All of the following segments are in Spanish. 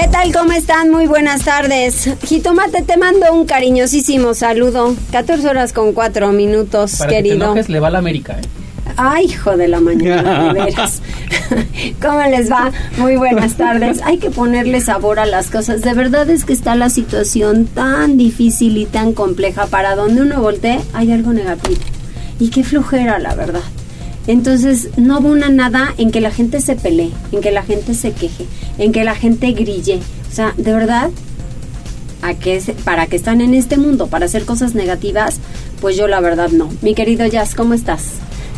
¿Qué tal? ¿Cómo están? Muy buenas tardes. Jitomate, te mando un cariñosísimo saludo. 14 horas con 4 minutos, Para querido. que te enojes, le va a la América. ¿eh? Ay, hijo de la mañana, de veras. ¿Cómo les va? Muy buenas tardes. Hay que ponerle sabor a las cosas. De verdad es que está la situación tan difícil y tan compleja. Para donde uno voltee, hay algo negativo. Y qué flojera, la verdad. Entonces, no abona nada en que la gente se pelee, en que la gente se queje, en que la gente grille. O sea, de verdad, ¿a qué se- ¿para qué están en este mundo? ¿Para hacer cosas negativas? Pues yo la verdad no. Mi querido Jazz, ¿cómo estás?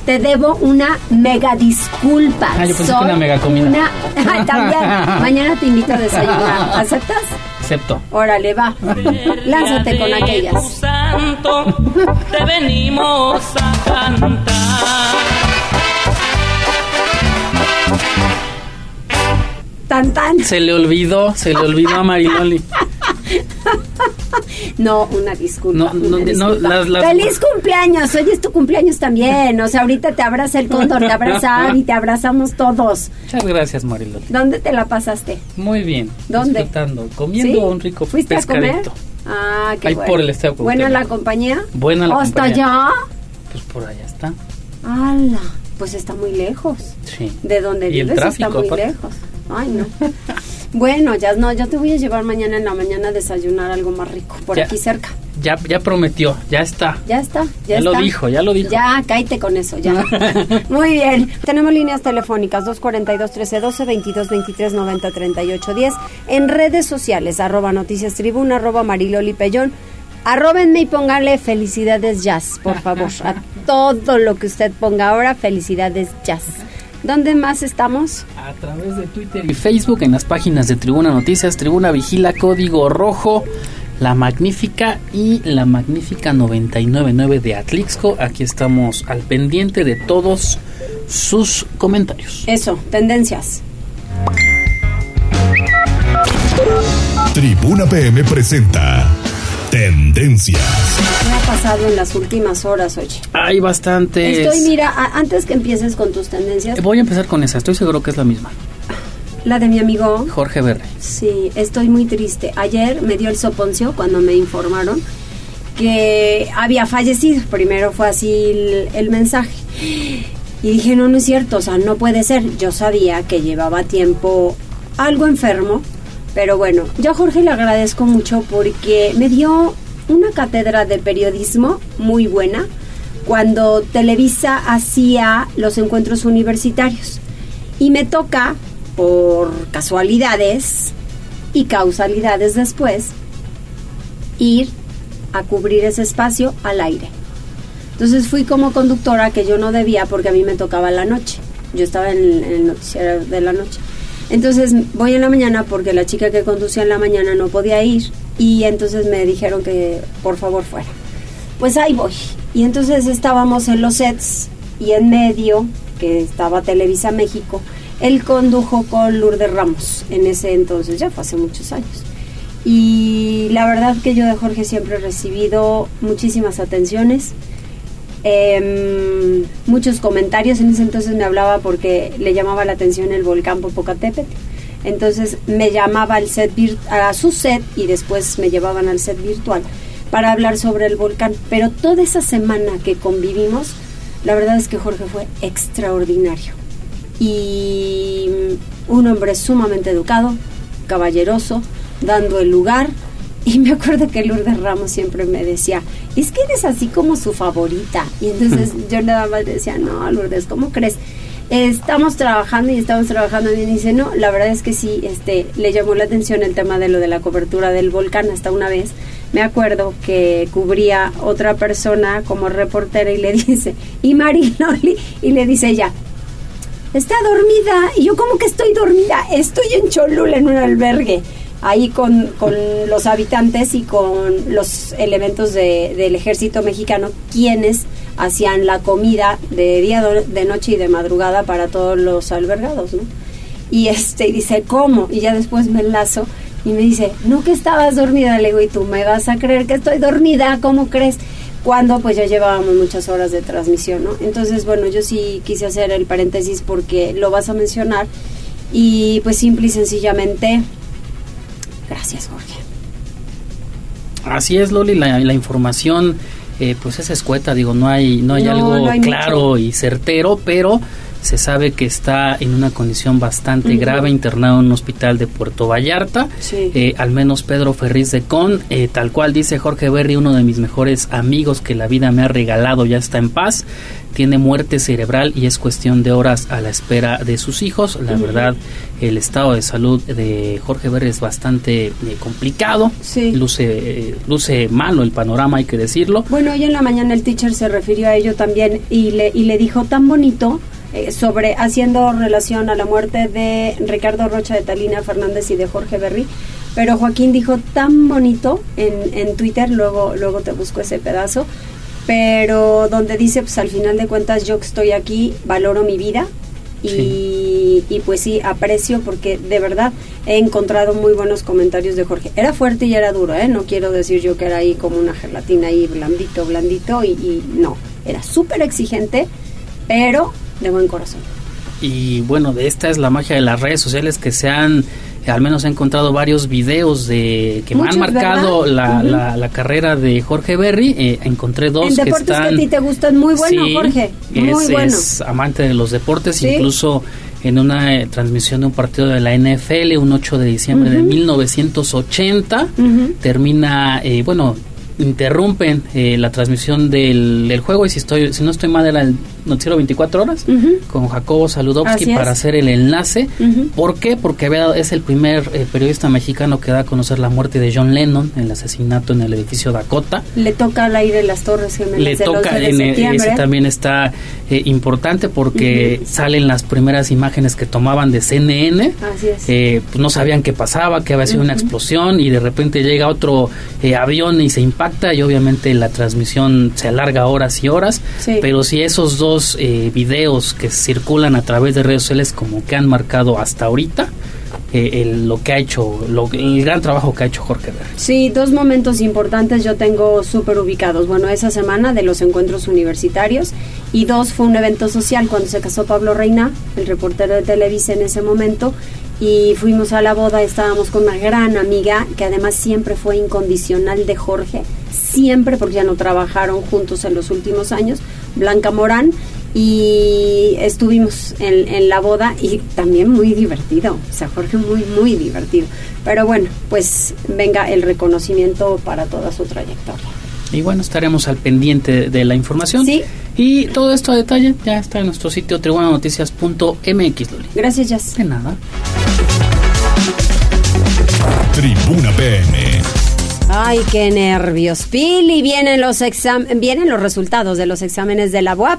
Te debo una mega disculpa. Ah, yo pensé que una mega comida. una- También. Mañana te invito a desayunar. ¿Aceptas? Acepto. Órale, va. Lánzate con aquellas. Santo, te venimos a cantar. Tan, tan. Se le olvidó, se le olvidó a Mariloli. No, una disculpa. No, no, una no, disculpa. las- las- Feliz cumpleaños. Hoy es tu cumpleaños también. O sea, ahorita te abraza el cóndor, te abraza Abby, te abrazamos todos. Muchas gracias, Mariloli. ¿Dónde te la pasaste? Muy bien. ¿Dónde? Disfrutando, comiendo ¿Sí? un rico ¿Fuiste a comer? pescadito. Ah, qué Ahí bueno. por el Estadio ¿Buena la compañía? Buena la ¿Hasta compañía. allá? Pues por allá está. ¡Hala! Pues está muy lejos. Sí. De donde Y el vives tráfico, está muy aparte. lejos. Ay, no. bueno, ya no, yo te voy a llevar mañana en la mañana a desayunar algo más rico, por Ya. aquí cerca. Ya, ya prometió, ya está. Ya está, ya, Ya lo dijo, ya lo dijo. Ya, cállate con eso, ya. Muy bien. Tenemos líneas telefónicas 242-1312, 22-23-90-38-10. En redes sociales, arroba noticias tribuna, arroba mariloli pellón. Arróbenme y póngale felicidades jazz, por favor. A todo lo que usted ponga ahora, felicidades jazz. ¿Dónde más estamos? A través de Twitter y Facebook, en las páginas de Tribuna Noticias, Tribuna Vigila, Código Rojo, La Magnífica y La Magnífica 999 de Atlixco. Aquí estamos al pendiente de todos sus comentarios. Eso, tendencias. Tribuna PM presenta Tendencias. ¿Qué ha pasado en las últimas horas, oye? Hay bastantes. Estoy, mira, a- antes que empieces con tus tendencias, Voy a empezar con esa, estoy seguro que es la misma. la de mi amigo Jorge Berre. Sí, estoy muy triste. Ayer me dio el soponcio cuando me informaron que había fallecido. Primero fue así el, el mensaje. Y dije, no, no es cierto, o sea, no puede ser. Yo sabía que llevaba tiempo algo enfermo, pero bueno, yo a Jorge le agradezco mucho porque me dio una cátedra de periodismo muy buena cuando Televisa hacía los encuentros universitarios. Y me toca, por casualidades y causalidades después, ir a cubrir ese espacio al aire. Entonces fui como conductora que yo no debía porque a mí me tocaba la noche. Yo estaba en, en el noticiero de la noche. Entonces voy en la mañana porque la chica que conducía en la mañana no podía ir y entonces me dijeron que por favor fuera. Pues ahí voy. Y entonces estábamos en los sets y en medio, que estaba Televisa México, él condujo con Lourdes Ramos en ese entonces, ya fue hace muchos años. Y la verdad que yo de Jorge siempre he recibido muchísimas atenciones, em, muchos comentarios. En ese entonces me hablaba porque le llamaba la atención el volcán Popocatépetl. Entonces me llamaba al set a su set y después me llevaban al set virtual para hablar sobre el volcán. Pero toda esa semana que convivimos, la verdad es que Jorge fue extraordinario. Y un hombre sumamente educado, caballeroso, dando el lugar. Y me acuerdo que Lourdes Ramos siempre me decía, es que eres así como su favorita. Y entonces yo nada más decía, no, Lourdes, ¿cómo crees? Estamos trabajando y estamos trabajando bien. Y dice, no, la verdad es que sí, este, le llamó la atención el tema de lo de la cobertura del volcán. Hasta una vez me acuerdo que cubría otra persona como reportera y le dice, y Mariloli, y le dice ella, está dormida. Y yo, como que estoy dormida? Estoy en Cholula, en un albergue. Ahí con, con los habitantes y con los elementos de, del ejército mexicano, quienes hacían la comida de día, de noche y de madrugada para todos los albergados, ¿no? Y este dice, ¿cómo? Y ya después me enlazo y me dice, no que estabas dormida, le digo, y tú me vas a creer que estoy dormida, ¿cómo crees? Cuando pues ya llevábamos muchas horas de transmisión, ¿no? Entonces, bueno, yo sí quise hacer el paréntesis porque lo vas a mencionar y pues simple y sencillamente, gracias Jorge. Así es, Loli, la, la información eh, pues es escueta, digo, no hay, no hay algo claro y certero, pero se sabe que está en una condición bastante grave, internado en un hospital de Puerto Vallarta. Eh, al menos Pedro Ferriz de Con, eh, tal cual dice Jorge Berry, uno de mis mejores amigos que la vida me ha regalado, ya está en paz. Tiene muerte cerebral y es cuestión de horas a la espera de sus hijos. La verdad, el estado de salud de Jorge Berry es bastante eh, complicado. Luce, luce malo el panorama, hay que decirlo. Bueno, hoy en la mañana el teacher se refirió a ello también y le, y le dijo tan bonito eh, sobre haciendo relación a la muerte de Ricardo Rocha de Talina Fernández y de Jorge Berry. Pero Joaquín dijo tan bonito en, en Twitter, luego, luego te busco ese pedazo, pero donde dice, pues al final de cuentas yo que estoy aquí, valoro mi vida y, y, pues sí, aprecio porque de verdad he encontrado muy buenos comentarios de Jorge. Era fuerte y era duro, ¿eh? No quiero decir yo que era ahí como una gelatina ahí blandito, blandito y, y no, era súper exigente, pero de buen corazón. Y bueno, de esta es la magia de las redes sociales que se han, al menos he encontrado varios videos de que me han marcado la, la, carrera de Jorge Berry. Eh, encontré dos que están. que a ti te gustan, muy bueno, Jorge. Muy es, bueno. es amante de los deportes, incluso en una eh, transmisión de un partido de la NFL, un 8 de diciembre de 1980. Termina, eh, bueno, interrumpen eh, la transmisión del, del, juego y si estoy si no estoy mal era el noticiero 24 horas con Jacobo Saludowski para hacer el enlace. ¿Por qué? Porque es el primer eh, periodista mexicano que da a conocer la muerte de John Lennon, el asesinato en el edificio Dakota. Le toca al aire las Torres Gemelas. Le toca, en ese también está eh, importante porque salen las primeras imágenes que tomaban de CNN. Así es. Eh, pues no sabían qué pasaba, que había sido una explosión y de repente llega otro avión y se impacta y obviamente la transmisión se alarga horas y horas. Pero si esos dos eh, videos que circulan a través de redes sociales como que han marcado hasta ahorita eh, lo que ha hecho, el gran trabajo que ha hecho Jorge Berry. Sí, dos momentos importantes yo tengo súper ubicados. Bueno, esa semana de los encuentros universitarios y dos fue un evento social cuando se casó Pablo Reina, el reportero de Televisa en ese momento, y fuimos a la boda, estábamos con una gran amiga que además siempre fue incondicional de Jorge, siempre porque ya no trabajaron juntos en los últimos años, Blanca Morán, y estuvimos en, en, la boda y también muy divertido, o sea, Jorge muy, muy divertido. Pero bueno, pues venga el reconocimiento para toda su trayectoria. Y bueno, estaremos al pendiente de la información. Sí. Y todo esto a detalle ya está en nuestro sitio tribunanoticias.mx, Loli. Gracias, Jess. De nada. Tribuna PM. Ay, qué nervios. Pili, vienen los exam vienen los resultados de los exámenes de la UAP.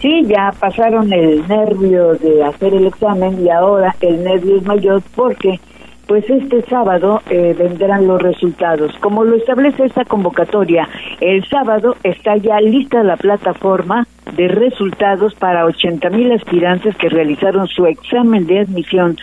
Sí, ya pasaron el nervio de hacer el examen y ahora el nervio es mayor porque pues este sábado eh, vendrán los resultados. Como lo establece esta convocatoria, el sábado está ya lista la plataforma de resultados para 80 mil aspirantes que realizaron su examen de admisión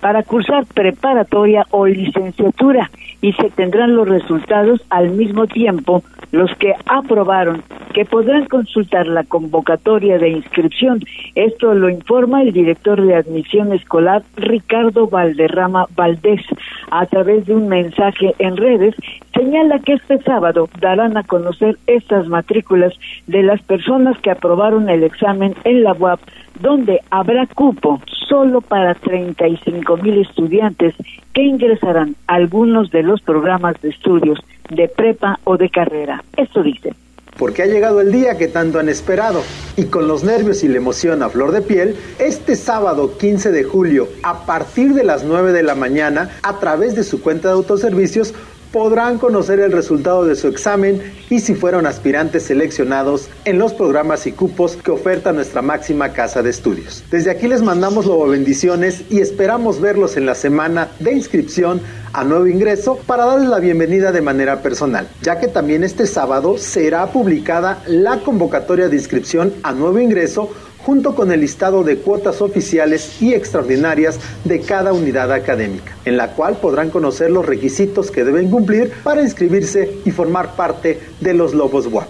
para cursar preparatoria o licenciatura y se tendrán los resultados al mismo tiempo los que aprobaron que podrán consultar la convocatoria de inscripción. Esto lo informa el director de admisión escolar Ricardo Valderrama Valdés a través de un mensaje en redes. Señala que este sábado darán a conocer estas matrículas de las personas que aprobaron el examen en la UAP, donde habrá cupo solo para 35 mil estudiantes que ingresarán a algunos de los programas de estudios de prepa o de carrera. Esto dice porque ha llegado el día que tanto han esperado. Y con los nervios y la emoción a flor de piel, este sábado 15 de julio, a partir de las 9 de la mañana, a través de su cuenta de autoservicios, podrán conocer el resultado de su examen y si fueron aspirantes seleccionados en los programas y cupos que oferta nuestra máxima casa de estudios. Desde aquí les mandamos luego bendiciones y esperamos verlos en la semana de inscripción a nuevo ingreso para darles la bienvenida de manera personal, ya que también este sábado será publicada la convocatoria de inscripción a nuevo ingreso junto con el listado de cuotas oficiales y extraordinarias de cada unidad académica, en la cual podrán conocer los requisitos que deben cumplir para inscribirse y formar parte de los Lobos WAP.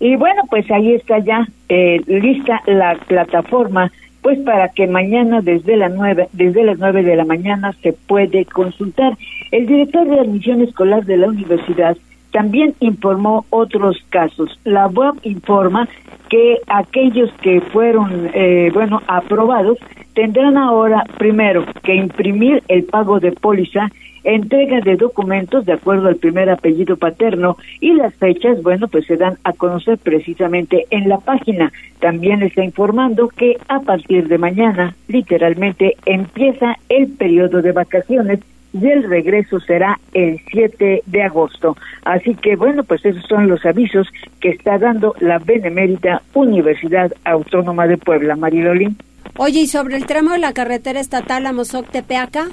Y bueno, pues ahí está ya eh, lista la plataforma, pues para que mañana desde las nueve, desde las nueve de la mañana se puede consultar. El director de admisión escolar de la universidad también informó otros casos. La web informa que aquellos que fueron, eh, bueno, aprobados tendrán ahora primero que imprimir el pago de póliza, entrega de documentos de acuerdo al primer apellido paterno y las fechas, bueno, pues se dan a conocer precisamente en la página. También está informando que a partir de mañana, literalmente, empieza el periodo de vacaciones y el regreso será el 7 de agosto. Así que bueno, pues esos son los avisos que está dando la Benemérita Universidad Autónoma de Puebla, Marilolín. Oye, ¿y sobre el tramo de la carretera estatal a Mozoc-Tepeaca?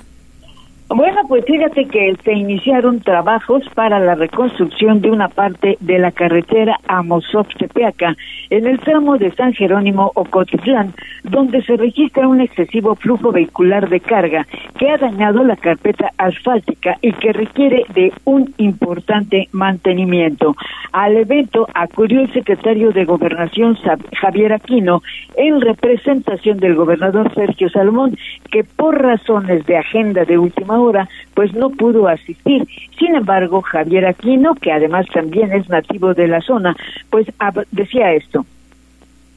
Bueno, pues fíjate que se iniciaron trabajos para la reconstrucción de una parte de la carretera a Mozoc-Tepeaca en el tramo de San Jerónimo Ocotitlán, donde se registra un excesivo flujo vehicular de carga que ha dañado la carpeta asfáltica y que requiere de un importante mantenimiento. Al evento acudió el secretario de Gobernación Javier Aquino en representación del gobernador Sergio Salomón, que por razones de agenda de última hora, pues no pudo asistir. Sin embargo, Javier Aquino, que además también es nativo de la zona, pues decía esto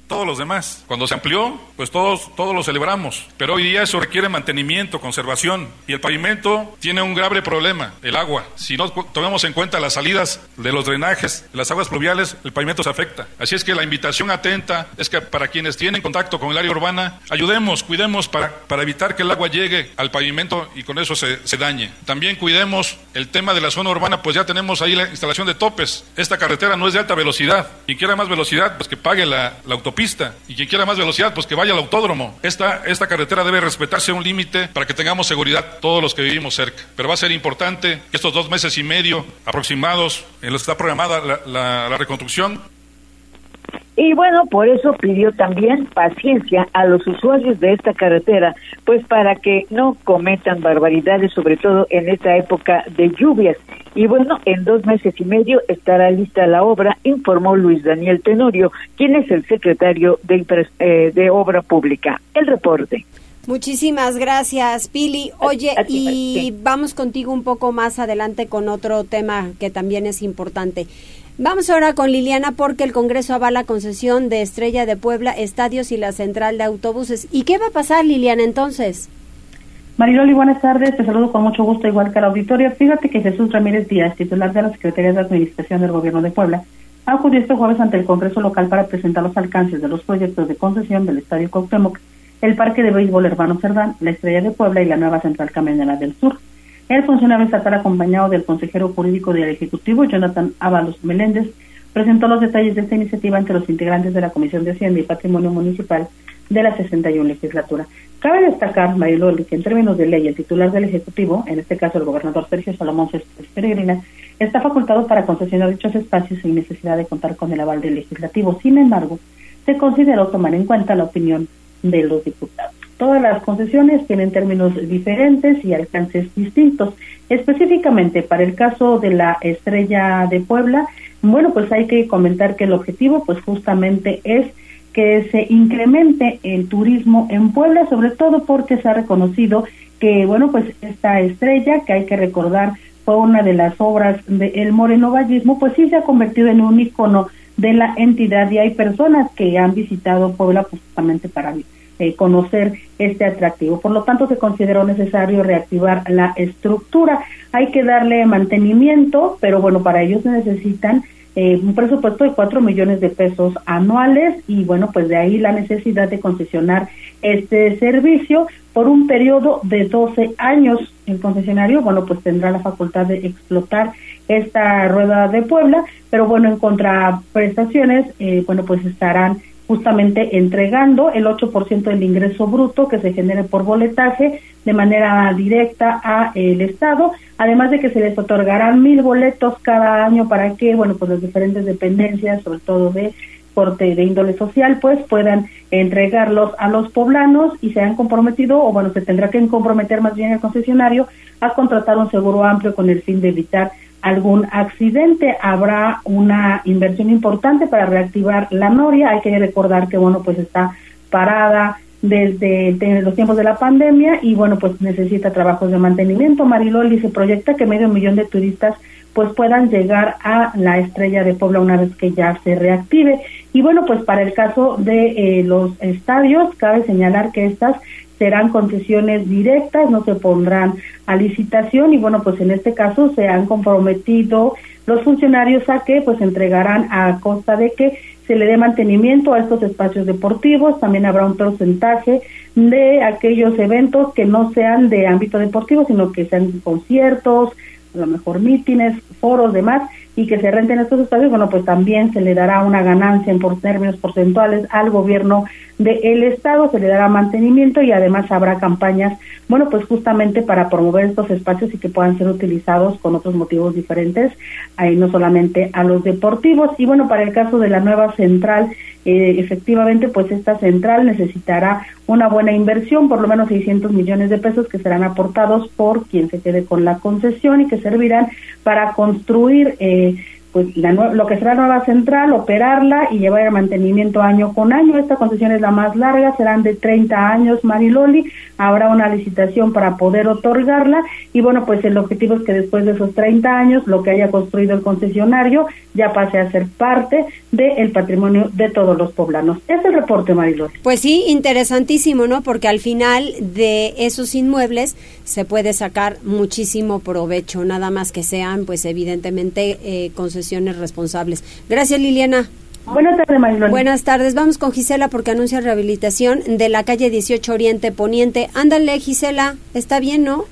todos los demás. Cuando se amplió, pues todos, todos lo celebramos. Pero hoy día eso requiere mantenimiento, conservación. Y el pavimento tiene un grave problema, el agua. Si no tomamos en cuenta las salidas de los drenajes, las aguas pluviales, el pavimento se afecta. Así es que la invitación atenta es que para quienes tienen contacto con el área urbana, ayudemos, cuidemos para, para evitar que el agua llegue al pavimento y con eso se, se dañe. También cuidemos el tema de la zona urbana, pues ya tenemos ahí la instalación de topes. Esta carretera no es de alta velocidad. Quien quiera más velocidad, pues que pague la, la autopista pista y quien quiera más velocidad, pues que vaya al autódromo. Esta, esta carretera debe respetarse un límite para que tengamos seguridad todos los que vivimos cerca. Pero va a ser importante que estos dos meses y medio aproximados en los que está programada la reconstrucción y bueno, por eso pidió también paciencia a los usuarios de esta carretera, pues para que no cometan barbaridades, sobre todo en esta época de lluvias. Y bueno, en dos meses y medio estará lista la obra, informó Luis Daniel Tenorio, quien es el secretario de, eh, de Obra Pública. El reporte. Muchísimas gracias, Pili. Oye, y vamos contigo un poco más adelante con otro tema que también es importante. Vamos ahora con Liliana porque el Congreso avala concesión de Estrella de Puebla, estadios y la central de autobuses. ¿Y qué va a pasar, Liliana, entonces? Mariloli, buenas tardes. Te saludo con mucho gusto, igual que al auditorio. Fíjate que Jesús Ramírez Díaz, titular de la Secretaría de Administración del Gobierno de Puebla, acudió este jueves ante el Congreso local para presentar los alcances de los proyectos de concesión del Estadio Cuauhtémoc, el Parque de Béisbol Hermano Cerdán, la Estrella de Puebla y la nueva Central Camionera del Sur. El funcionario estatal, acompañado del consejero jurídico del Ejecutivo, Jonathan Ábalos Meléndez, presentó los detalles de esta iniciativa ante los integrantes de la Comisión de Hacienda y Patrimonio Municipal de la 61 legislatura. Cabe destacar, Mariloli, que en términos de ley, el titular del Ejecutivo, en este caso el gobernador Sergio Salomón Céspedes Peregrina, está facultado para concesionar dichos espacios sin necesidad de contar con el aval del legislativo. Sin embargo, se consideró tomar en cuenta la opinión de los diputados. Todas las concesiones tienen términos diferentes y alcances distintos. Específicamente para el caso de la estrella de Puebla, bueno, pues hay que comentar que el objetivo pues justamente es que se incremente el turismo en Puebla, sobre todo porque se ha reconocido que, bueno, pues esta estrella, que hay que recordar fue una de las obras del Moreno Vallismo, pues sí se ha convertido en un icono de la entidad y hay personas que han visitado Puebla pues, justamente para eh, conocer este atractivo. Por lo tanto, se consideró necesario reactivar la estructura. Hay que darle mantenimiento, pero bueno, para ello se necesitan eh, un presupuesto de 4 millones de pesos anuales y bueno, pues de ahí la necesidad de concesionar este servicio por un periodo de 12 años. El concesionario, bueno, pues tendrá la facultad de explotar esta rueda de Puebla, pero bueno, en contraprestaciones, eh, bueno, pues estarán justamente entregando el 8% del ingreso bruto que se genere por boletaje de manera directa a el Estado, además de que se les otorgarán mil boletos cada año para que, bueno, pues las diferentes dependencias, sobre todo de corte de índole social, pues puedan entregarlos a los poblanos y se han comprometido, o bueno, se tendrá que comprometer más bien el concesionario a contratar un seguro amplio con el fin de evitar algún accidente, habrá una inversión importante para reactivar la noria. Hay que recordar que, bueno, pues está parada desde, los tiempos de la pandemia y, bueno, pues necesita trabajos de mantenimiento. Mariloli se proyecta que medio millón de turistas pues puedan llegar a la estrella de Puebla una vez que ya se reactive. Y bueno, pues para el caso de eh, los estadios, cabe señalar que estas serán concesiones directas, no se pondrán a licitación y bueno, pues en este caso se han comprometido los funcionarios a que pues entregarán a costa de que se le dé mantenimiento a estos espacios deportivos, también habrá un porcentaje de aquellos eventos que no sean de ámbito deportivo, sino que sean conciertos, a lo mejor mítines, foros, demás, y que se renten estos espacios, bueno, pues también se le dará una ganancia en por términos porcentuales al gobierno del Estado, se le dará mantenimiento y además habrá campañas, bueno, pues justamente para promover estos espacios y que puedan ser utilizados con otros motivos diferentes, ahí no solamente a los deportivos. Y bueno, para el caso de la nueva central, eh, efectivamente, pues esta central necesitará una buena inversión, por lo menos 600 millones de pesos que serán aportados por quien se quede con la concesión y que servirán para construir eh, pues lo que será la nueva central, operarla y llevar el mantenimiento año con año. Esta concesión es la más larga, serán de 30 años, Mariloli. Habrá una licitación para poder otorgarla y bueno, pues el objetivo es que después de esos 30 años, lo que haya construido el concesionario ya pase a ser parte del patrimonio de todos los poblanos. Ese es el reporte, Mariloli. Pues sí, interesantísimo, ¿no? Porque al final de esos inmuebles se puede sacar muchísimo provecho, nada más que sean, pues evidentemente, eh, concesionarios responsables. Gracias, Liliana. Buenas tardes. Buenas tardes. Vamos con Gisela porque anuncia rehabilitación de la calle 18 Oriente Poniente. Ándale, Gisela. Está bien, ¿no?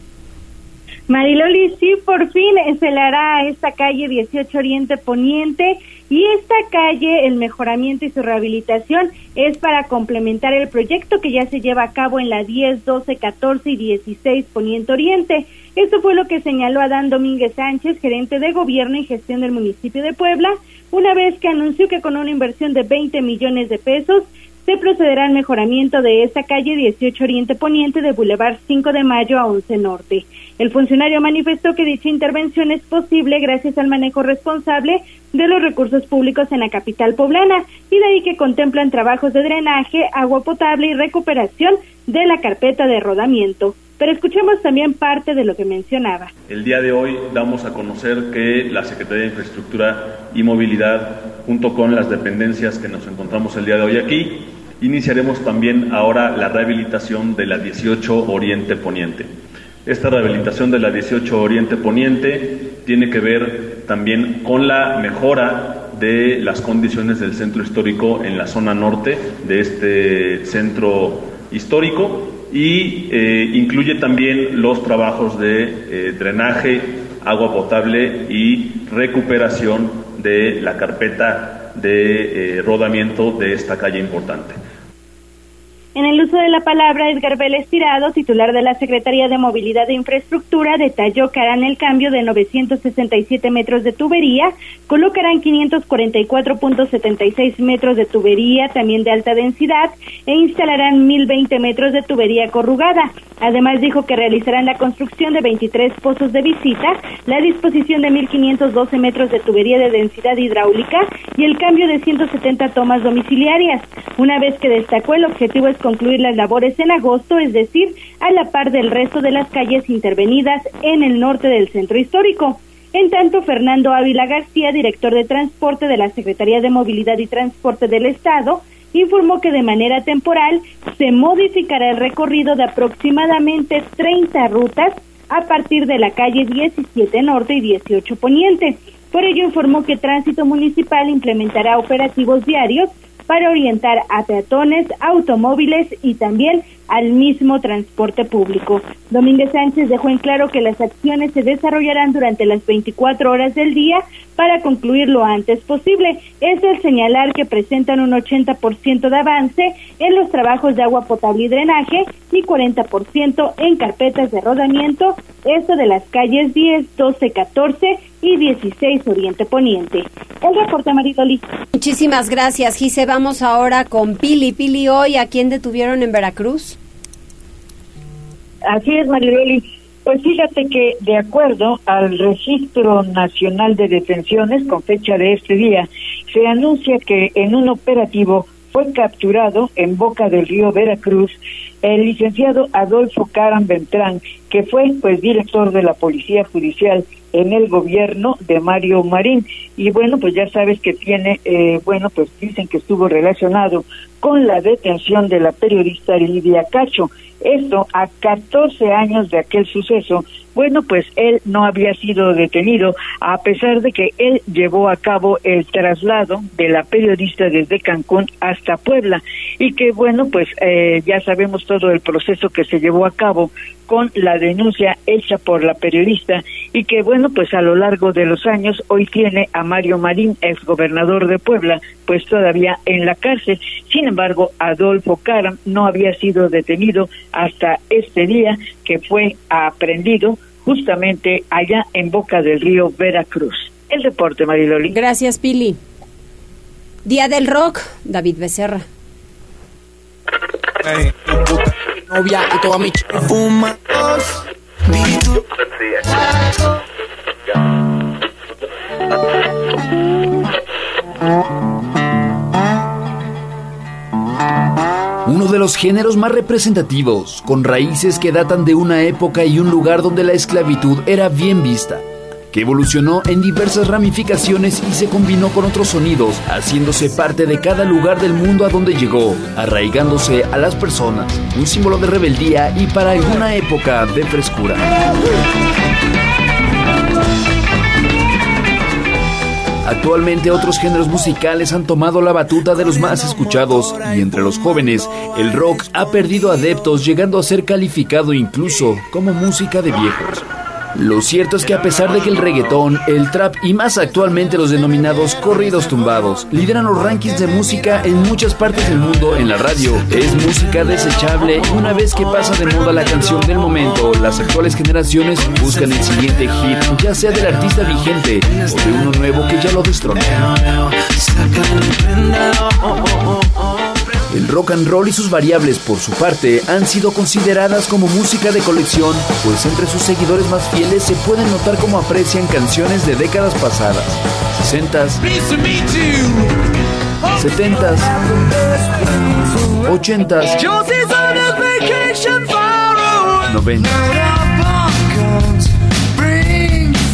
Mariloli, sí, por fin se le hará esta calle 18 Oriente Poniente y esta calle, el mejoramiento y su rehabilitación es para complementar el proyecto que ya se lleva a cabo en la 10, 12, 14 y 16 Poniente Oriente. Esto fue lo que señaló Adán Domínguez Sánchez, gerente de gobierno y gestión del municipio de Puebla, una vez que anunció que con una inversión de 20 millones de pesos se procederá al mejoramiento de esta calle 18 Oriente Poniente de Boulevard 5 de Mayo a 11 Norte. El funcionario manifestó que dicha intervención es posible gracias al manejo responsable de los recursos públicos en la capital poblana y de ahí que contemplan trabajos de drenaje, agua potable y recuperación de la carpeta de rodamiento. Pero escuchemos también parte de lo que mencionaba. El día de hoy damos a conocer que la Secretaría de Infraestructura y Movilidad, junto con las dependencias que nos encontramos el día de hoy aquí, iniciaremos también ahora la rehabilitación de la 18 Oriente Poniente. Esta rehabilitación de la 18 Oriente Poniente tiene que ver también con la mejora de las condiciones del centro histórico en la zona norte de este centro histórico y eh, incluye también los trabajos de eh, drenaje, agua potable y recuperación de la carpeta de eh, rodamiento de esta calle importante. En el uso de la palabra, Edgar Vélez Tirado, titular de la Secretaría de Movilidad e Infraestructura, detalló que harán el cambio de 967 metros de tubería, colocarán 544.76 metros de tubería, también de alta densidad, e instalarán 1.020 metros de tubería corrugada. Además, dijo que realizarán la construcción de 23 pozos de visita, la disposición de 1.512 metros de tubería de densidad hidráulica y el cambio de 170 tomas domiciliarias. Una vez que destacó el objetivo es concluir las labores en agosto, es decir, a la par del resto de las calles intervenidas en el norte del centro histórico. En tanto, Fernando Ávila García, director de transporte de la Secretaría de Movilidad y Transporte del Estado, informó que de manera temporal se modificará el recorrido de aproximadamente 30 rutas a partir de la calle 17 Norte y 18 Poniente Por ello informó que Tránsito Municipal implementará operativos diarios para orientar a peatones, automóviles y también al mismo transporte público. Domínguez Sánchez dejó en claro que las acciones se desarrollarán durante las 24 horas del día para concluir lo antes posible. Es el señalar que presentan un 80% de avance en los trabajos de agua potable y drenaje y 40% en carpetas de rodamiento, esto de las calles 10, 12, 14 y 16 Oriente Poniente. El reporte Maridoli. Muchísimas gracias, Gise. Vamos ahora con Pili. Pili, hoy, ¿a quién detuvieron en Veracruz? Así es, Mariloli. Pues fíjate que de acuerdo al Registro Nacional de Detenciones, con fecha de este día, se anuncia que en un operativo fue capturado en Boca del Río Veracruz el licenciado Adolfo Caran Beltrán, que fue pues director de la Policía Judicial en el gobierno de Mario Marín. Y bueno, pues ya sabes que tiene, eh, bueno, pues dicen que estuvo relacionado con la detención de la periodista Lidia Cacho. Esto a 14 años de aquel suceso. Bueno, pues él no había sido detenido a pesar de que él llevó a cabo el traslado de la periodista desde Cancún hasta Puebla y que bueno, pues eh, ya sabemos todo el proceso que se llevó a cabo con la denuncia hecha por la periodista y que bueno, pues a lo largo de los años hoy tiene a Mario Marín, exgobernador de Puebla, pues todavía en la cárcel. Sin embargo, Adolfo Caram no había sido detenido hasta este día que fue aprendido justamente allá en Boca del Río Veracruz. El deporte, Mariloli. Gracias, Pili. Día del Rock, David Becerra. Novia y toda mi fuma. Uno de los géneros más representativos, con raíces que datan de una época y un lugar donde la esclavitud era bien vista que evolucionó en diversas ramificaciones y se combinó con otros sonidos, haciéndose parte de cada lugar del mundo a donde llegó, arraigándose a las personas, un símbolo de rebeldía y para alguna época de frescura. Actualmente otros géneros musicales han tomado la batuta de los más escuchados y entre los jóvenes el rock ha perdido adeptos llegando a ser calificado incluso como música de viejos. Lo cierto es que a pesar de que el reggaetón, el trap y más actualmente los denominados corridos tumbados lideran los rankings de música en muchas partes del mundo en la radio, es música desechable. Y una vez que pasa de moda la canción del momento, las actuales generaciones buscan el siguiente hit, ya sea del artista vigente o de uno nuevo que ya lo destrone. El rock and roll y sus variables, por su parte, han sido consideradas como música de colección, pues entre sus seguidores más fieles se pueden notar cómo aprecian canciones de décadas pasadas, 60s, 70s, 80s, 90s.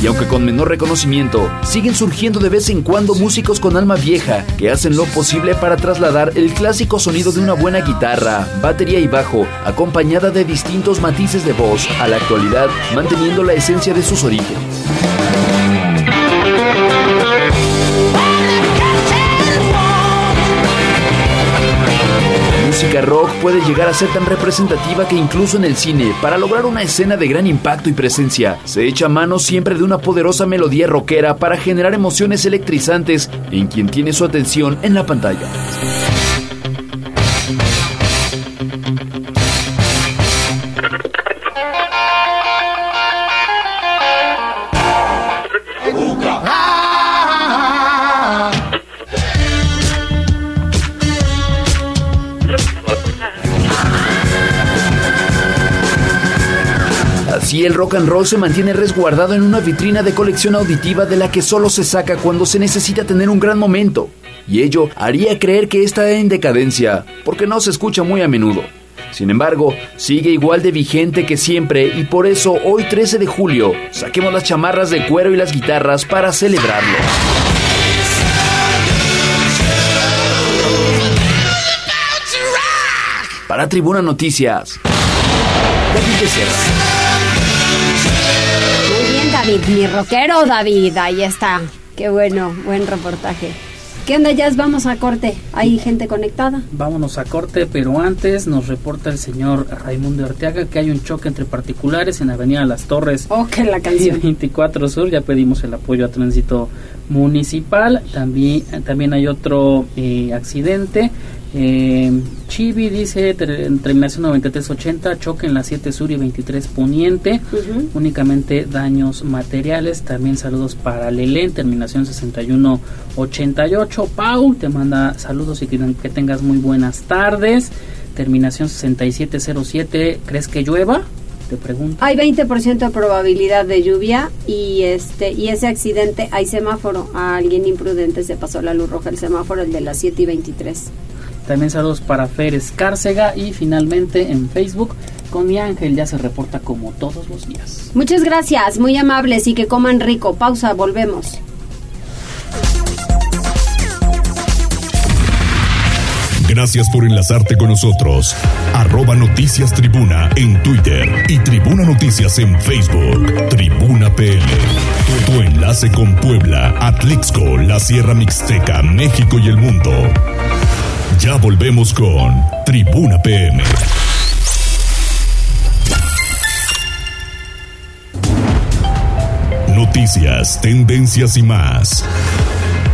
Y aunque con menor reconocimiento, siguen surgiendo de vez en cuando músicos con alma vieja que hacen lo posible para trasladar el clásico sonido de una buena guitarra, batería y bajo, acompañada de distintos matices de voz, a la actualidad, manteniendo la esencia de sus orígenes. Puede llegar a ser tan representativa que incluso en el cine, para lograr una escena de gran impacto y presencia, se echa mano siempre de una poderosa melodía rockera para generar emociones electrizantes en quien tiene su atención en la pantalla. Así el rock and roll se mantiene resguardado en una vitrina de colección auditiva de la que solo se saca cuando se necesita tener un gran momento. Y ello haría creer que está en decadencia, porque no se escucha muy a menudo. Sin embargo, sigue igual de vigente que siempre y por eso hoy 13 de julio saquemos las chamarras de cuero y las guitarras para celebrarlo. Para Tribuna Noticias, David, mi rockero, David, ahí está. Qué bueno, buen reportaje. ¿Qué onda, Jazz? Vamos a corte. ¿Hay gente conectada? Vámonos a corte, pero antes nos reporta el señor Raimundo Arteaga que hay un choque entre particulares en Avenida Las Torres. Oh, que la canción. 24 Sur, ya pedimos el apoyo a tránsito municipal. También, también hay otro eh, accidente eh, Chibi dice terminación 9380, choque en la 7 sur y 23 poniente, únicamente daños materiales. También saludos para Lele en terminación 6188. Pau te manda saludos y que, que tengas muy buenas tardes. Terminación 6707, ¿crees que llueva? Te pregunto. Hay 20% de probabilidad de lluvia y este y ese accidente hay semáforo. A alguien imprudente se pasó la luz roja el semáforo, el de las 7 y 23. También saludos para Fer Escárcega y finalmente en Facebook con mi ángel ya se reporta como todos los días. Muchas gracias, muy amables y que coman rico. Pausa, volvemos. Gracias por enlazarte con nosotros. Arroba Noticias Tribuna en Twitter y Tribuna Noticias en Facebook. Tribuna PL. Tu, tu enlace con Puebla, Atlixco, la Sierra Mixteca, México y el mundo. Ya volvemos con Tribuna PM. Noticias, tendencias y más.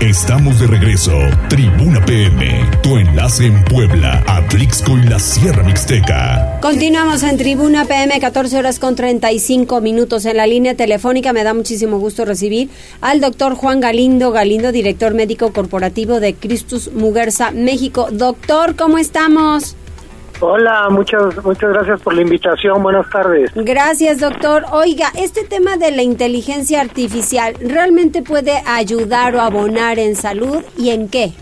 Estamos de regreso. Tribuna PM, tu enlace en Puebla, Atlixco y la Sierra Mixteca. Continuamos en Tribuna PM, 14 horas con 35 minutos en la línea telefónica. Me da muchísimo gusto recibir al doctor Juan Galindo, Galindo, director médico corporativo de Cristus Muguerza, México. Doctor, ¿cómo estamos? Hola, muchas muchas gracias por la invitación. Buenas tardes. Gracias, doctor. Oiga, este tema de la inteligencia artificial realmente puede ayudar o abonar en salud y en qué?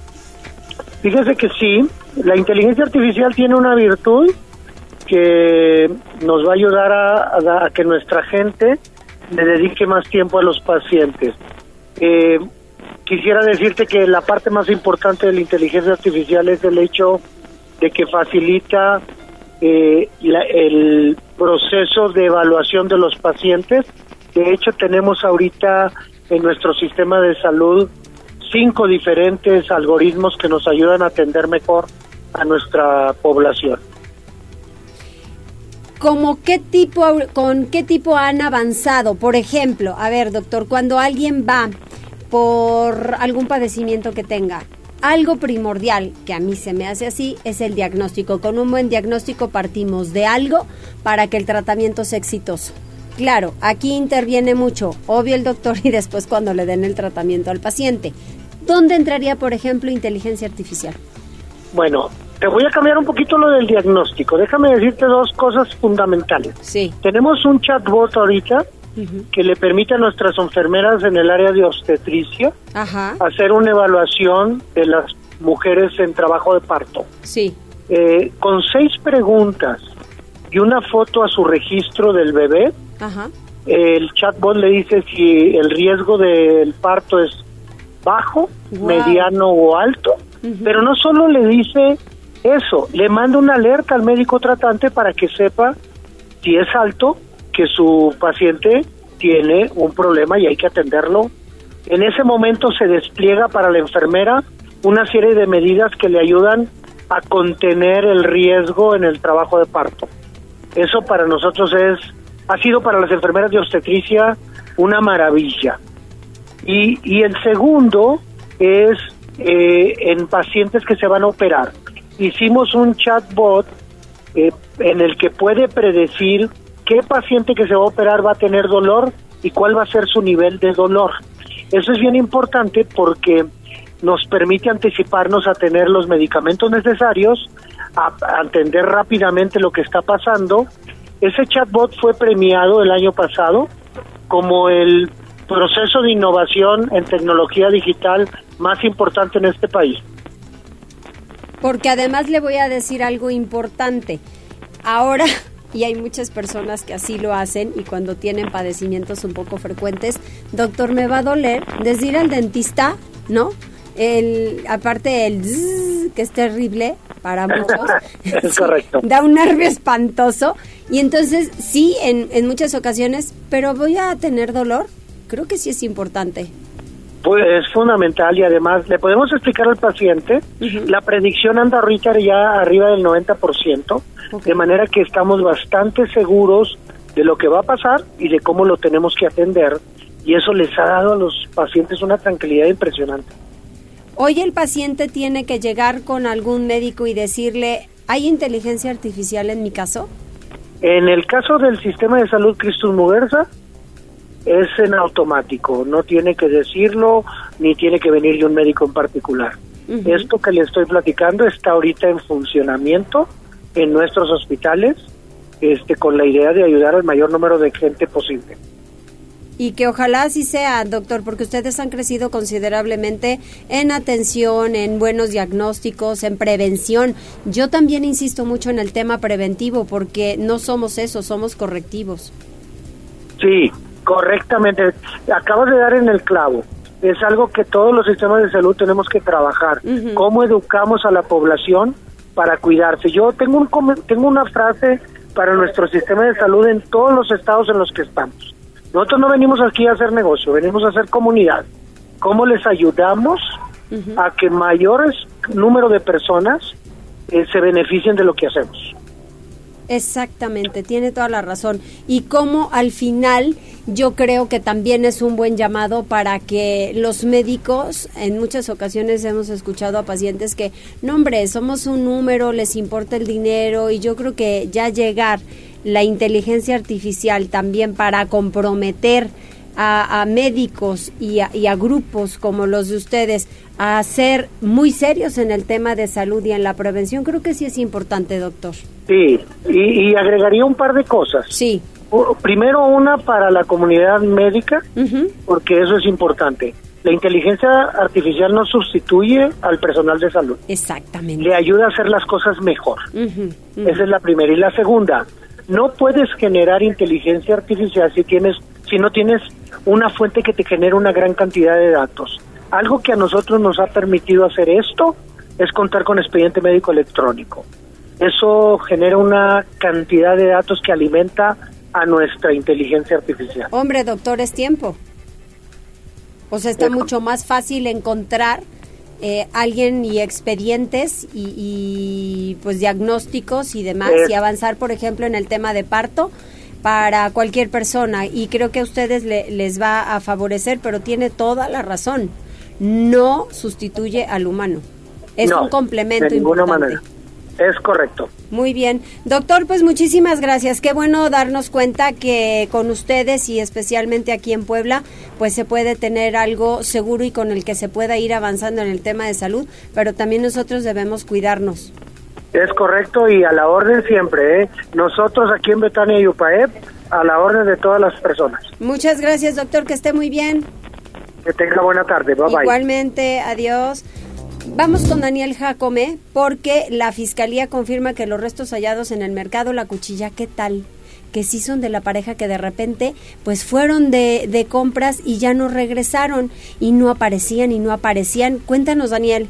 Fíjese que sí, la inteligencia artificial tiene una virtud que nos va a ayudar a, a que nuestra gente le dedique más tiempo a los pacientes. Eh, quisiera decirte que la parte más importante de la inteligencia artificial es el hecho de que facilita eh, la- el proceso de evaluación de los pacientes. De hecho, tenemos ahorita en nuestro sistema de salud cinco diferentes algoritmos que nos ayudan a atender mejor a nuestra población. ¿Cómo qué tipo, con qué tipo han avanzado? Por ejemplo, a ver, doctor, cuando alguien va por algún padecimiento que tenga, algo primordial que a mí se me hace así es el diagnóstico. Con un buen diagnóstico partimos de algo para que el tratamiento sea exitoso. Claro, aquí interviene mucho, obvio el doctor y después cuando le den el tratamiento al paciente. ¿Dónde entraría, por ejemplo, inteligencia artificial? Bueno, te voy a cambiar un poquito lo del diagnóstico. Déjame decirte dos cosas fundamentales. Sí. Tenemos un chatbot ahorita que le permite a nuestras enfermeras en el área de obstetricia Ajá. hacer una evaluación de las mujeres en trabajo de parto. Sí. Eh, con seis preguntas y una foto a su registro del bebé, Ajá. el chatbot le dice si el riesgo del parto es bajo, Wow. mediano o alto, pero no solo le dice eso, le manda una alerta al médico tratante para que sepa si es alto, que su paciente tiene un problema y hay que atenderlo. En ese momento se despliega para la enfermera una serie de medidas que le ayudan a contener el riesgo en el trabajo de parto. Eso para nosotros es, ha sido para las enfermeras de obstetricia una maravilla. Y, y el segundo es eh, en pacientes que se van a operar. Hicimos un chatbot eh, en el que puede predecir qué paciente que se va a operar va a tener dolor y cuál va a ser su nivel de dolor. Eso es bien importante porque nos permite anticiparnos a tener los medicamentos necesarios, a, entender rápidamente lo que está pasando. Ese chatbot fue premiado el año pasado como el proceso de innovación en tecnología digital más importante en este país. Porque además le voy a decir algo importante. Ahora, y hay muchas personas que así lo hacen y cuando tienen padecimientos un poco frecuentes, doctor, me va a doler, desde ir al dentista, ¿no? El, aparte el zzz, que es terrible para muchos. Es correcto. Da un nervio espantoso. Y entonces, sí, en, en muchas ocasiones, pero voy a tener dolor. Creo que sí es importante. Pues es fundamental y además le podemos explicar al paciente, la predicción anda ahorita ya arriba del 90%, de manera que estamos bastante seguros de lo que va a pasar y de cómo lo tenemos que atender y eso les ha dado a los pacientes una tranquilidad impresionante. Hoy el paciente tiene que llegar con algún médico y decirle, ¿hay inteligencia artificial en mi caso? En el caso del sistema de salud Cristus Muguerza, es en automático, no tiene que decirlo ni tiene que venir de un médico en particular. Esto que le estoy platicando está ahorita en funcionamiento en nuestros hospitales, este, con la idea de ayudar al mayor número de gente posible. Y que ojalá así sea, doctor, porque ustedes han crecido considerablemente en atención, en buenos diagnósticos, en prevención. Yo también insisto mucho en el tema preventivo, porque no somos eso, somos correctivos. Sí, correctamente. Acabas de dar en el clavo. Es algo que todos los sistemas de salud tenemos que trabajar. ¿Cómo educamos a la población para cuidarse? Yo tengo, un, tengo una frase para nuestro sistema de salud en todos los estados en los que estamos nosotros no venimos aquí a hacer negocio, venimos a hacer comunidad. ¿Cómo les ayudamos a que mayores número de personas eh, se beneficien de lo que hacemos? Exactamente, tiene toda la razón. Y cómo al final yo creo que también es un buen llamado para que los médicos, en muchas ocasiones hemos escuchado a pacientes que, no hombre, somos un número, les importa el dinero y yo creo que ya llegar la inteligencia artificial también para comprometer a, médicos y a, grupos como los de ustedes a ser muy serios en el tema de salud y en la prevención, creo que sí es importante, doctor. Sí, y, agregaría un par de cosas. Sí. Primero una para la comunidad médica, porque eso es importante. La inteligencia artificial no sustituye al personal de salud. Exactamente. Le ayuda a hacer las cosas mejor. Esa es la primera. Y la segunda, no puedes generar inteligencia artificial si tienes si no tienes una fuente que te genere una gran cantidad de datos. Algo que a nosotros nos ha permitido hacer esto es contar con expediente médico electrónico. Eso genera una cantidad de datos que alimenta a nuestra inteligencia artificial. Hombre, doctor, es tiempo. O sea, está mucho más fácil encontrar eh, alguien y expedientes y, pues diagnósticos y demás y avanzar, por ejemplo, en el tema de parto para cualquier persona y creo que a ustedes les va a favorecer, pero tiene toda la razón. No sustituye al humano. Es un complemento de ninguna manera. Es correcto. Muy bien. Doctor, pues muchísimas gracias. Qué bueno darnos cuenta que con ustedes y especialmente aquí en Puebla, pues se puede tener algo seguro y con el que se pueda ir avanzando en el tema de salud, pero también nosotros debemos cuidarnos. Es correcto y a la orden siempre, ¿eh? Nosotros aquí en Betania y Upaep, a la orden de todas las personas. Muchas gracias, doctor, que esté muy bien. Que tenga buena tarde, bye Igualmente, adiós. Vamos con Daniel Jacome porque la fiscalía confirma que los restos hallados en el mercado La Cuchilla, ¿qué tal? que sí son de la pareja que de repente pues fueron de, de compras y ya no regresaron y no aparecían y no aparecían. Cuéntanos, Daniel.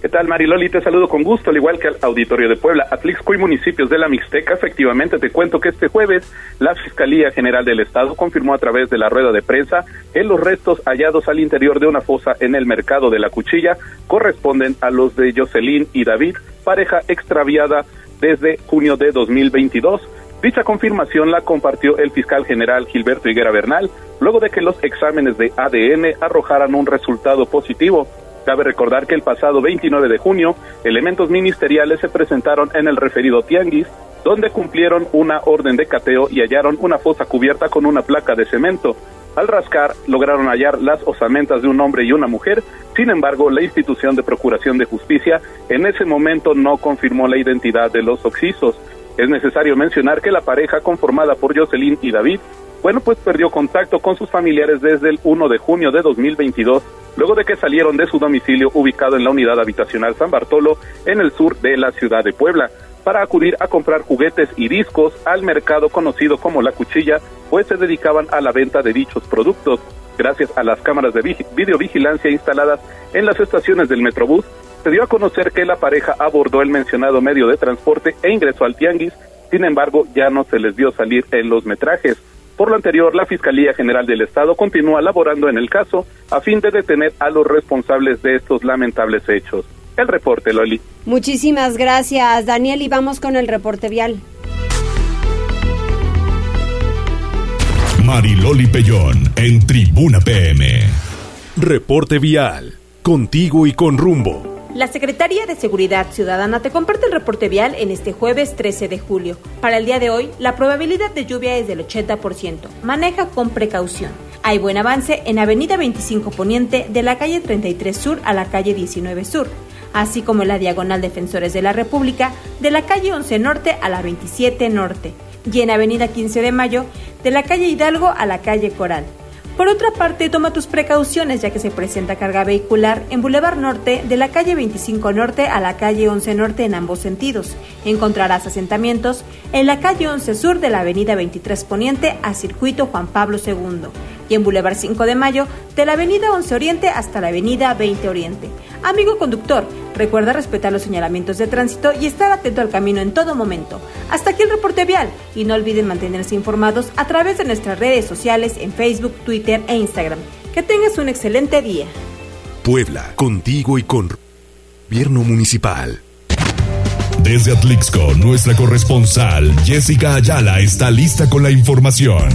¿Qué tal, Mariloli? Te saludo con gusto, al igual que al auditorio de Puebla, Atlixco y municipios de la Mixteca. Efectivamente, te cuento que este jueves la Fiscalía General del Estado confirmó a través de la rueda de prensa que los restos hallados al interior de una fosa en el mercado de la Cuchilla corresponden a los de Jocelyn y David, pareja extraviada desde junio de 2022. Dicha confirmación la compartió el fiscal general Gilberto Higuera Bernal, luego de que los exámenes de ADN arrojaran un resultado positivo. Cabe recordar que el pasado 29 de junio, elementos ministeriales se presentaron en el referido Tianguis, donde cumplieron una orden de cateo y hallaron una fosa cubierta con una placa de cemento. Al rascar, lograron hallar las osamentas de un hombre y una mujer, sin embargo, la institución de Procuración de Justicia en ese momento no confirmó la identidad de los oxisos. Es necesario mencionar que la pareja conformada por Jocelyn y David bueno, pues perdió contacto con sus familiares desde el 1 de junio de 2022, luego de que salieron de su domicilio ubicado en la unidad habitacional San Bartolo, en el sur de la ciudad de Puebla, para acudir a comprar juguetes y discos al mercado conocido como La Cuchilla, pues se dedicaban a la venta de dichos productos. Gracias a las cámaras de videovigilancia instaladas en las estaciones del Metrobús, se dio a conocer que la pareja abordó el mencionado medio de transporte e ingresó al tianguis, sin embargo ya no se les vio salir en los metrajes. Por lo anterior, la Fiscalía General del Estado continúa laborando en el caso a fin de detener a los responsables de estos lamentables hechos. El reporte, Loli. Muchísimas gracias, Daniel, y vamos con el reporte vial. Mariloli Pellón en Tribuna PM. Reporte vial. Contigo y con rumbo. La Secretaría de Seguridad Ciudadana te comparte el reporte vial en este jueves 13 de julio. Para el día de hoy, la probabilidad de lluvia es del 80%. Maneja con precaución. Hay buen avance en Avenida 25 Poniente de la calle 33 Sur a la calle 19 Sur, así como en la diagonal Defensores de la República de la calle 11 Norte a la 27 Norte y en Avenida 15 de Mayo de la calle Hidalgo a la calle Coral. Por otra parte, toma tus precauciones ya que se presenta carga vehicular en Boulevard Norte de la calle 25 Norte a la calle 11 Norte en ambos sentidos. Encontrarás asentamientos en la calle 11 Sur de la avenida 23 Poniente a Circuito Juan Pablo II y en Boulevard 5 de Mayo de la avenida 11 Oriente hasta la avenida 20 Oriente. Amigo conductor, recuerda respetar los señalamientos de tránsito y estar atento al camino en todo momento. Hasta aquí el reporte vial y no olviden mantenerse informados a través de nuestras redes sociales en Facebook, Twitter e Instagram. Que tengas un excelente día. Puebla, contigo y con Gobierno Municipal. Desde Atlixco, nuestra corresponsal Jessica Ayala está lista con la información.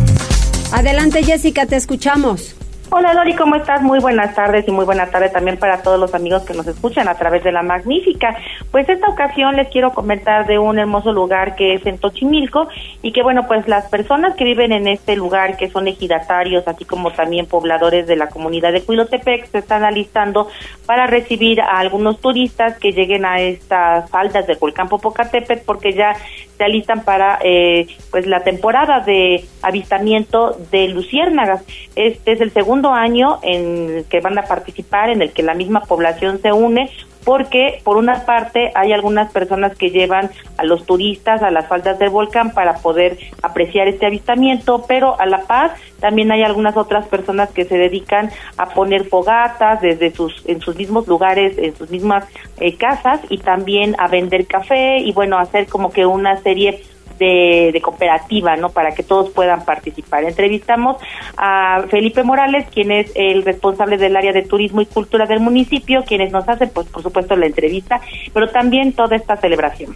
Adelante Jessica, te escuchamos. Hola Lori, ¿cómo estás? Muy buenas tardes y muy buena tarde también para todos los amigos que nos escuchan a través de la Magnífica. Pues esta ocasión les quiero comentar de un hermoso lugar que es en Tochimilco y que bueno, pues las personas que viven en este lugar, que son ejidatarios, así como también pobladores de la comunidad de Cuilotepec, se están alistando para recibir a algunos turistas que lleguen a estas faldas del volcán Popocatépetl porque ya se alistan para eh, pues la temporada de avistamiento de luciérnagas. Este es el segundo año en el que van a participar, en el que la misma población se une, porque por una parte hay algunas personas que llevan a los turistas a las faldas del volcán para poder apreciar este avistamiento, pero a la paz también hay algunas otras personas que se dedican a poner fogatas desde sus en sus mismos lugares, en sus mismas eh, casas y también a vender café y bueno, hacer como que una serie de, cooperativa, ¿no? Para que todos puedan participar. Entrevistamos a Felipe Morales, quien es el responsable del área de turismo y cultura del municipio, quienes nos hacen, pues, por supuesto, la entrevista, pero también toda esta celebración.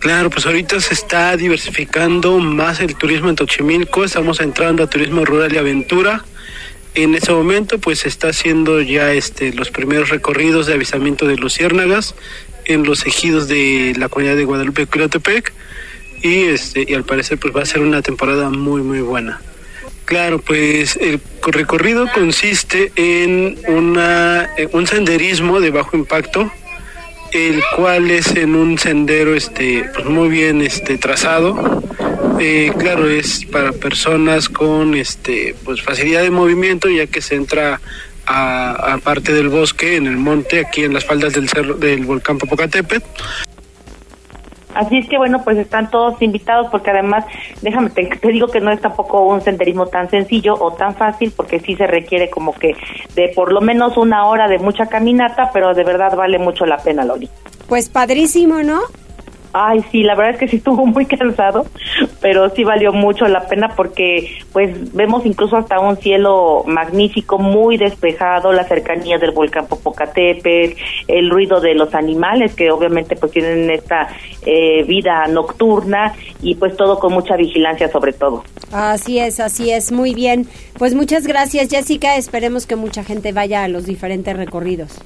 Claro, pues ahorita se está diversificando más el turismo en Tochimilco, estamos entrando a turismo rural y aventura. En ese momento, pues se está haciendo ya este los primeros recorridos de avistamiento de luciérnagas en los ejidos de la comunidad de Guadalupe Curatepec y este y al parecer pues va a ser una temporada muy muy buena. Claro, pues el recorrido consiste en una eh, un senderismo de bajo impacto, el cual es en un sendero este pues muy bien este trazado. Eh, claro, es para personas con este pues facilidad de movimiento ya que se entra a, a parte del bosque en el monte aquí en las faldas del cerro del volcán Popocatépetl Así es que bueno, pues están todos invitados porque además, déjame, te, digo que no es tampoco un senderismo tan sencillo o tan fácil porque sí se requiere como que de por lo menos una hora de mucha caminata, pero de verdad vale mucho la pena, Loli. Pues padrísimo, ¿no? Ay, sí, la verdad es que sí estuvo muy cansado, pero sí valió mucho la pena porque pues vemos incluso hasta un cielo magnífico, muy despejado, la cercanía del volcán Popocatépetl, el ruido de los animales que obviamente pues tienen esta eh, vida nocturna y pues todo con mucha vigilancia sobre todo. Así es, así es, muy bien. Pues muchas gracias Jessica, esperemos que mucha gente vaya a los diferentes recorridos.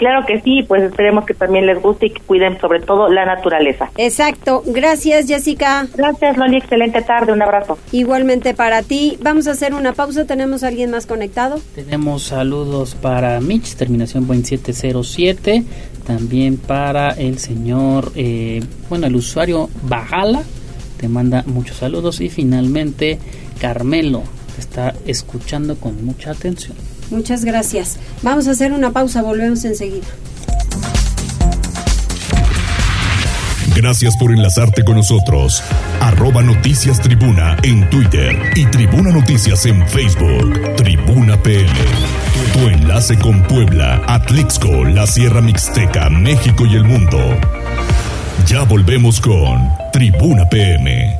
Claro que sí, pues esperemos que también les guste y que cuiden sobre todo la naturaleza. Exacto. Gracias, Jessica. Gracias, Loli. Excelente tarde. Un abrazo. Igualmente para ti. Vamos a hacer una pausa. ¿Tenemos a alguien más conectado? Tenemos saludos para Mitch, terminación 2707. También para el señor, eh, bueno, el usuario Bajala. Te manda muchos saludos. Y finalmente, Carmelo. Te está escuchando con mucha atención. Muchas gracias. Vamos a hacer una pausa, volvemos enseguida. Gracias por enlazarte con nosotros. Arroba Noticias Tribuna en Twitter y Tribuna Noticias en Facebook. Tribuna PM. Tu enlace con Puebla, Atlixco, la Sierra Mixteca, México y el mundo. Ya volvemos con Tribuna PM.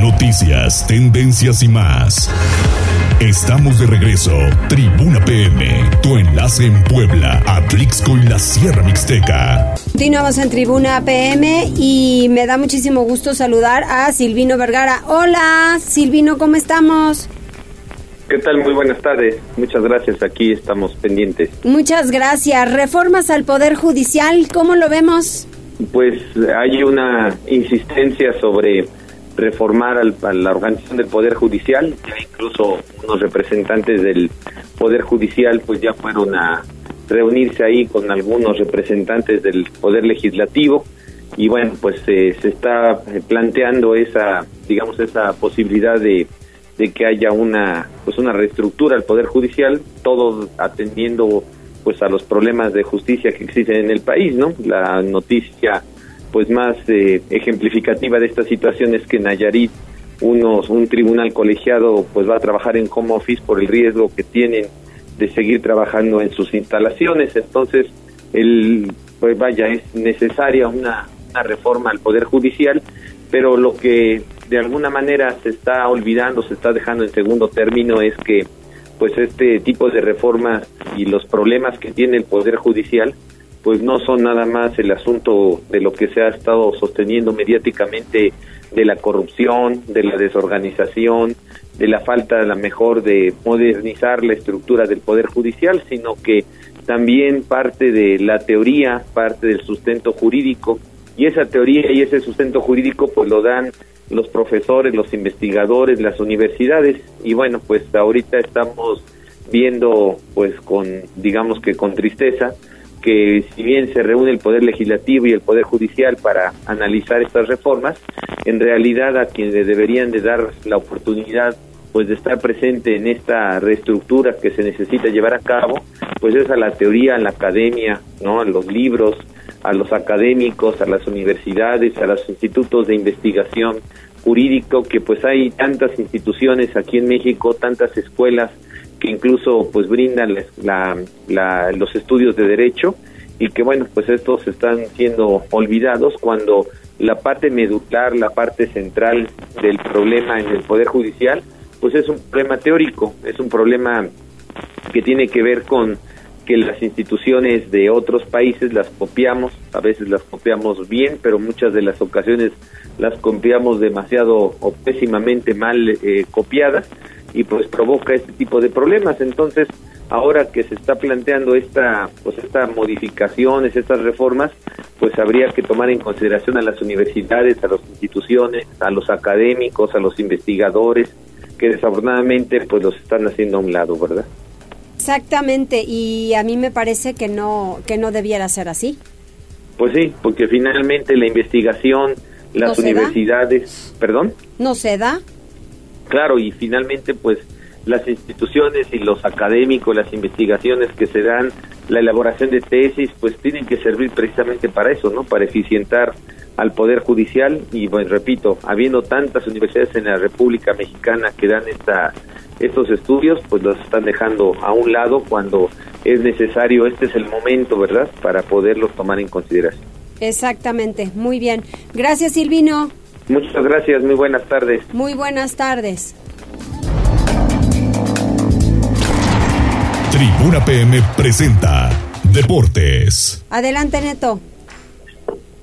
Noticias, tendencias y más. Estamos de regreso. Tribuna PM, tu enlace en Puebla, Atlixco y la Sierra Mixteca. Continuamos en Tribuna PM y me da muchísimo gusto saludar a Silvino Vergara. Hola, Silvino, ¿cómo estamos? ¿Qué tal? Muy buenas tardes. Muchas gracias. Aquí estamos pendientes. Muchas gracias. Reformas al Poder Judicial, ¿cómo lo vemos? Pues hay una insistencia sobre reformar al, a la organización del Poder Judicial. Ya incluso unos representantes del Poder Judicial pues ya fueron a reunirse ahí con algunos representantes del Poder Legislativo y bueno, pues eh, se está planteando esa, digamos, esa posibilidad de, de que haya una, pues una reestructura al Poder Judicial, todo atendiendo pues a los problemas de justicia que existen en el país, ¿no? La noticia pues más eh, ejemplificativa de esta situación es que Nayarit unos un tribunal colegiado pues va a trabajar en home office por el riesgo que tienen de seguir trabajando en sus instalaciones. Entonces el pues vaya es necesaria una, una reforma al poder judicial pero lo que de alguna manera se está olvidando se está dejando en segundo término es que pues este tipo de reformas y los problemas que tiene el poder judicial pues no son nada más el asunto de lo que se ha estado sosteniendo mediáticamente de la corrupción, de la desorganización, de la falta a la mejor de modernizar la estructura del poder judicial, sino que también parte de la teoría, parte del sustento jurídico. Y esa teoría y ese sustento jurídico pues lo dan los profesores, los investigadores, las universidades. Y bueno, pues ahorita estamos viendo pues con digamos que con tristeza que si bien se reúne el Poder Legislativo y el Poder Judicial para analizar estas reformas, en realidad a quienes deberían de dar la oportunidad pues de estar presente en esta reestructura que se necesita llevar a cabo, pues es a la teoría, a la academia, ¿no? a los libros, a los académicos, a las universidades, a los institutos de investigación jurídico, que pues hay tantas instituciones aquí en México, tantas escuelas que incluso pues brindan la, la, los estudios de derecho y que bueno pues estos están siendo olvidados cuando la parte medular, la parte central del problema en el poder judicial pues es un problema teórico, es un problema que tiene que ver con que las instituciones de otros países las copiamos, a veces las copiamos bien, pero muchas de las ocasiones las copiamos demasiado o pésimamente mal eh, copiadas y pues provoca este tipo de problemas. Entonces, ahora que se está planteando esta pues estas modificaciones, estas reformas, pues habría que tomar en consideración a las universidades, a las instituciones, a los académicos, a los investigadores, que desafortunadamente pues los están haciendo a un lado, ¿verdad? Exactamente, y a mí me parece que no que no debiera ser así. Pues sí, porque finalmente la investigación, las universidades, perdón, no se da. Claro, y finalmente pues las instituciones y los académicos, las investigaciones que se dan, la elaboración de tesis, pues tienen que servir precisamente para eso, ¿no? Para eficientar al Poder Judicial y, bueno, repito, habiendo tantas universidades en la República Mexicana que dan esta, estos estudios, pues los están dejando a un lado cuando es necesario, este es el momento, ¿verdad?, para poderlos tomar en consideración. Exactamente, muy bien. Gracias, Silvino. Muchas gracias, muy buenas tardes. Muy buenas tardes. Tribuna PM presenta Deportes. Adelante, Neto.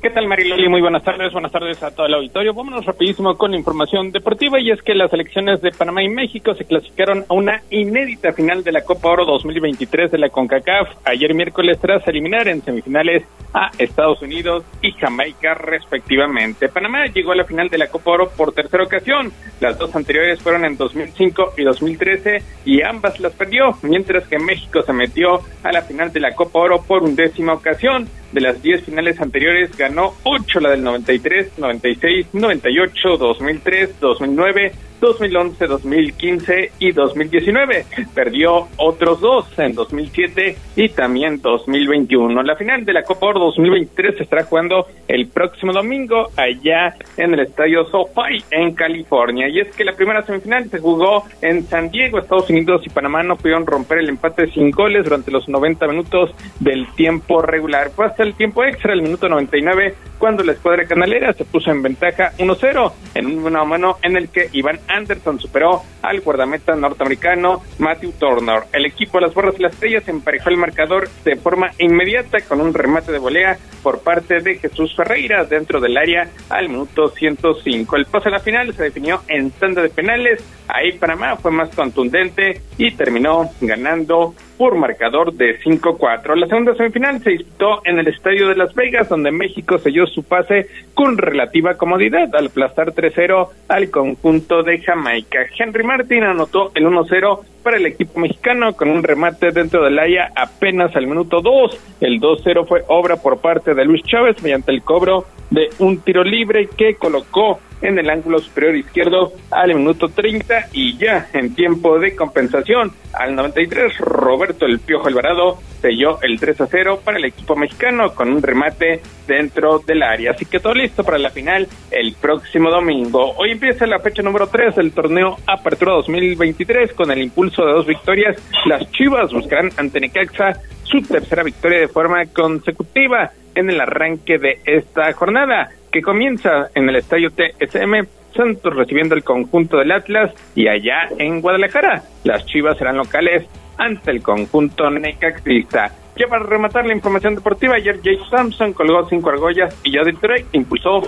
¿Qué tal, Mariloli? Muy buenas tardes. Buenas tardes a todo el auditorio. Vámonos rapidísimo con información deportiva y es que las selecciones de Panamá y México se clasificaron a una inédita final de la Copa Oro 2023 de la CONCACAF ayer miércoles tras eliminar en semifinales a Estados Unidos y Jamaica respectivamente. Panamá llegó a la final de la Copa Oro por tercera ocasión. Las dos anteriores fueron en 2005 y 2013 y ambas las perdió, mientras que México se metió a la final de la Copa Oro por undécima ocasión. De las 10 finales anteriores ganó 8, la del 93, 96, 98, 2003, 2009, 2011, 2015 y 2019. Perdió otros dos en 2007 y también 2021. La final de la Copa Oro 2023 se estará jugando el próximo domingo allá en el Estadio SoFi en California. Y es que la primera semifinal se jugó en San Diego, Estados Unidos y Panamá no pudieron romper el empate sin goles durante los 90 minutos del tiempo regular. Fue hasta el tiempo extra, el minuto 99, cuando la escuadra canalera se puso en ventaja 1-0 en un mano a mano en el que Iván Anderson superó al guardameta norteamericano Matthew Turner. El equipo de las Borras y las Estrellas emparejó el marcador de forma inmediata con un remate de volea por parte de Jesús Ferreira dentro del área al minuto 105. El pase a la final se definió en tanda de penales. Ahí Panamá fue más contundente y terminó ganando por marcador de 5-4. La segunda semifinal se disputó en el Estadio de Las Vegas, donde México selló su pase con relativa comodidad al aplastar 3-0 al conjunto de Jamaica. Henry Martin anotó el 1-0 para el equipo mexicano con un remate dentro del área apenas al minuto 2. El 2-0 fue obra por parte de Luis Chávez mediante el cobro de un tiro libre que colocó en el ángulo superior izquierdo al minuto 30 y ya en tiempo de compensación al 93 Roberto El Piojo Alvarado selló el 3 a 0 para el equipo mexicano con un remate dentro del área. Así que todo listo para la final el próximo domingo. Hoy empieza la fecha número 3 del torneo Apertura 2023 con el impulso de dos victorias. Las Chivas buscarán ante Necaxa su tercera victoria de forma consecutiva en el arranque de esta jornada que comienza en el estadio TSM Santos recibiendo el conjunto del Atlas y allá en Guadalajara las Chivas serán locales ante el conjunto necaxista. Ya para rematar la información deportiva, ayer Jake Thompson colgó cinco argollas y ya Detroit impulsó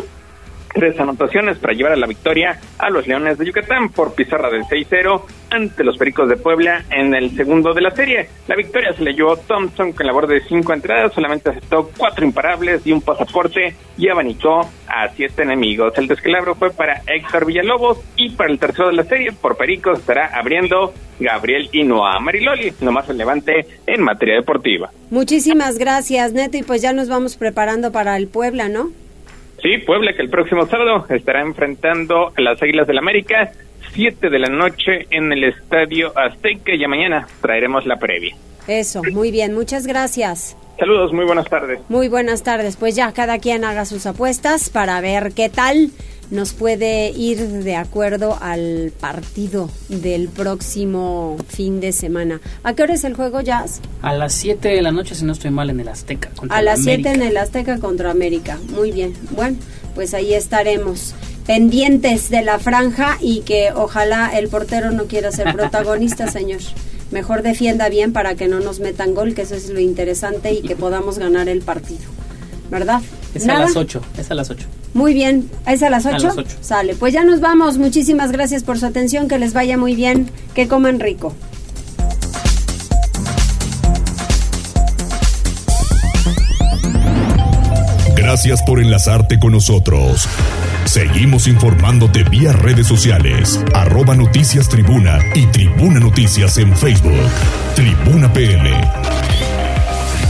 tres anotaciones para llevar a la victoria a los Leones de Yucatán por pizarra del 6-0 ante los Pericos de Puebla en el segundo de la serie. La victoria se le llevó Thompson con labor de cinco entradas, solamente aceptó cuatro imparables y un pasaporte y abanicó a siete enemigos. El descalabro fue para Héctor Villalobos y para el tercero de la serie por Pericos estará abriendo Gabriel Inoa Mariloli, lo más relevante en materia deportiva. Muchísimas gracias, Neto, y pues ya nos vamos preparando para el Puebla, ¿no? Sí, Puebla que el próximo sábado estará enfrentando a las Águilas del América, 7 de la noche en el Estadio Azteca y ya mañana traeremos la previa. Eso, muy bien, muchas gracias. Saludos, muy buenas tardes. Muy buenas tardes, pues ya cada quien haga sus apuestas para ver qué tal nos puede ir de acuerdo al partido del próximo fin de semana. ¿A qué hora es el juego, Jazz? A las 7 de la noche, si no estoy mal, en el Azteca. Contra a las 7 en el Azteca contra América. Muy bien. Bueno, pues ahí estaremos pendientes de la franja y que ojalá el portero no quiera ser protagonista, señor. Mejor defienda bien para que no nos metan gol, que eso es lo interesante y que podamos ganar el partido. ¿Verdad? Es a las 8, es a las 8. Muy bien, ¿es a las 8? Sale, pues ya nos vamos. Muchísimas gracias por su atención, que les vaya muy bien, que coman rico. Gracias por enlazarte con nosotros. Seguimos informándote vía redes sociales, arroba noticias tribuna y tribuna noticias en Facebook. Tribuna PM